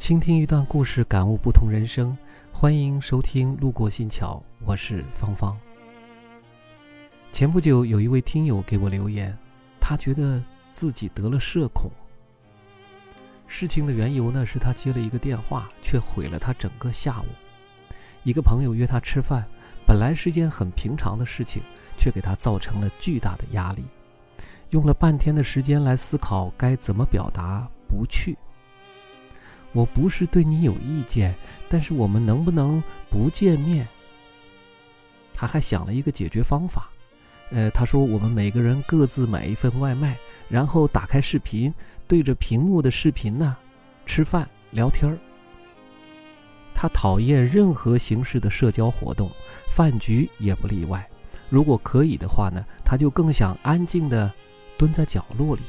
倾听一段故事，感悟不同人生。欢迎收听《路过新桥》，我是芳芳。前不久，有一位听友给我留言，他觉得自己得了社恐。事情的缘由呢，是他接了一个电话，却毁了他整个下午。一个朋友约他吃饭，本来是件很平常的事情，却给他造成了巨大的压力。用了半天的时间来思考该怎么表达不去。我不是对你有意见，但是我们能不能不见面？他还想了一个解决方法，呃，他说我们每个人各自买一份外卖，然后打开视频，对着屏幕的视频呢，吃饭聊天儿。他讨厌任何形式的社交活动，饭局也不例外。如果可以的话呢，他就更想安静的蹲在角落里。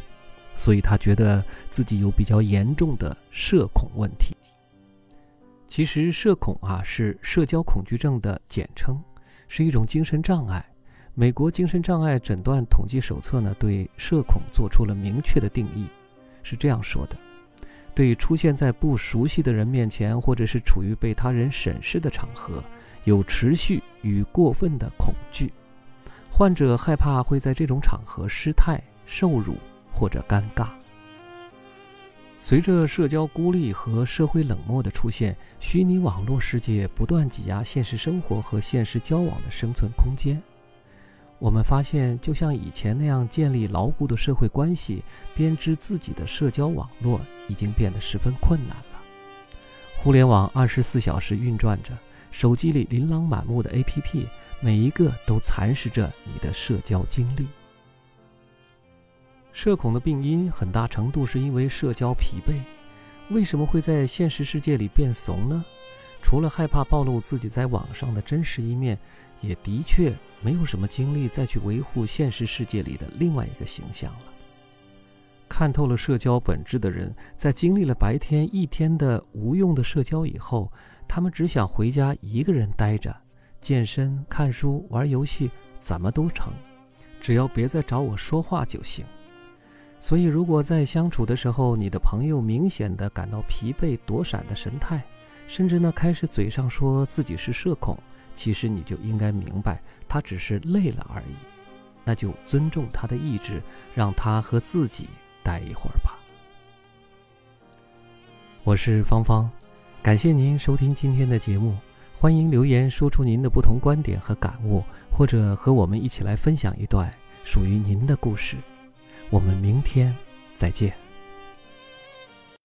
所以他觉得自己有比较严重的社恐问题。其实社恐啊是社交恐惧症的简称，是一种精神障碍。美国精神障碍诊断统计手册呢对社恐做出了明确的定义，是这样说的：对出现在不熟悉的人面前，或者是处于被他人审视的场合，有持续与过分的恐惧。患者害怕会在这种场合失态、受辱。或者尴尬。随着社交孤立和社会冷漠的出现，虚拟网络世界不断挤压现实生活和现实交往的生存空间。我们发现，就像以前那样建立牢固的社会关系、编织自己的社交网络，已经变得十分困难了。互联网二十四小时运转着，手机里琳琅满目的 APP，每一个都蚕食着你的社交精力。社恐的病因很大程度是因为社交疲惫。为什么会在现实世界里变怂呢？除了害怕暴露自己在网上的真实一面，也的确没有什么精力再去维护现实世界里的另外一个形象了。看透了社交本质的人，在经历了白天一天的无用的社交以后，他们只想回家一个人待着，健身、看书、玩游戏，怎么都成，只要别再找我说话就行。所以，如果在相处的时候，你的朋友明显的感到疲惫、躲闪的神态，甚至呢开始嘴上说自己是社恐，其实你就应该明白，他只是累了而已。那就尊重他的意志，让他和自己待一会儿吧。我是芳芳，感谢您收听今天的节目，欢迎留言说出您的不同观点和感悟，或者和我们一起来分享一段属于您的故事。我们明天再见。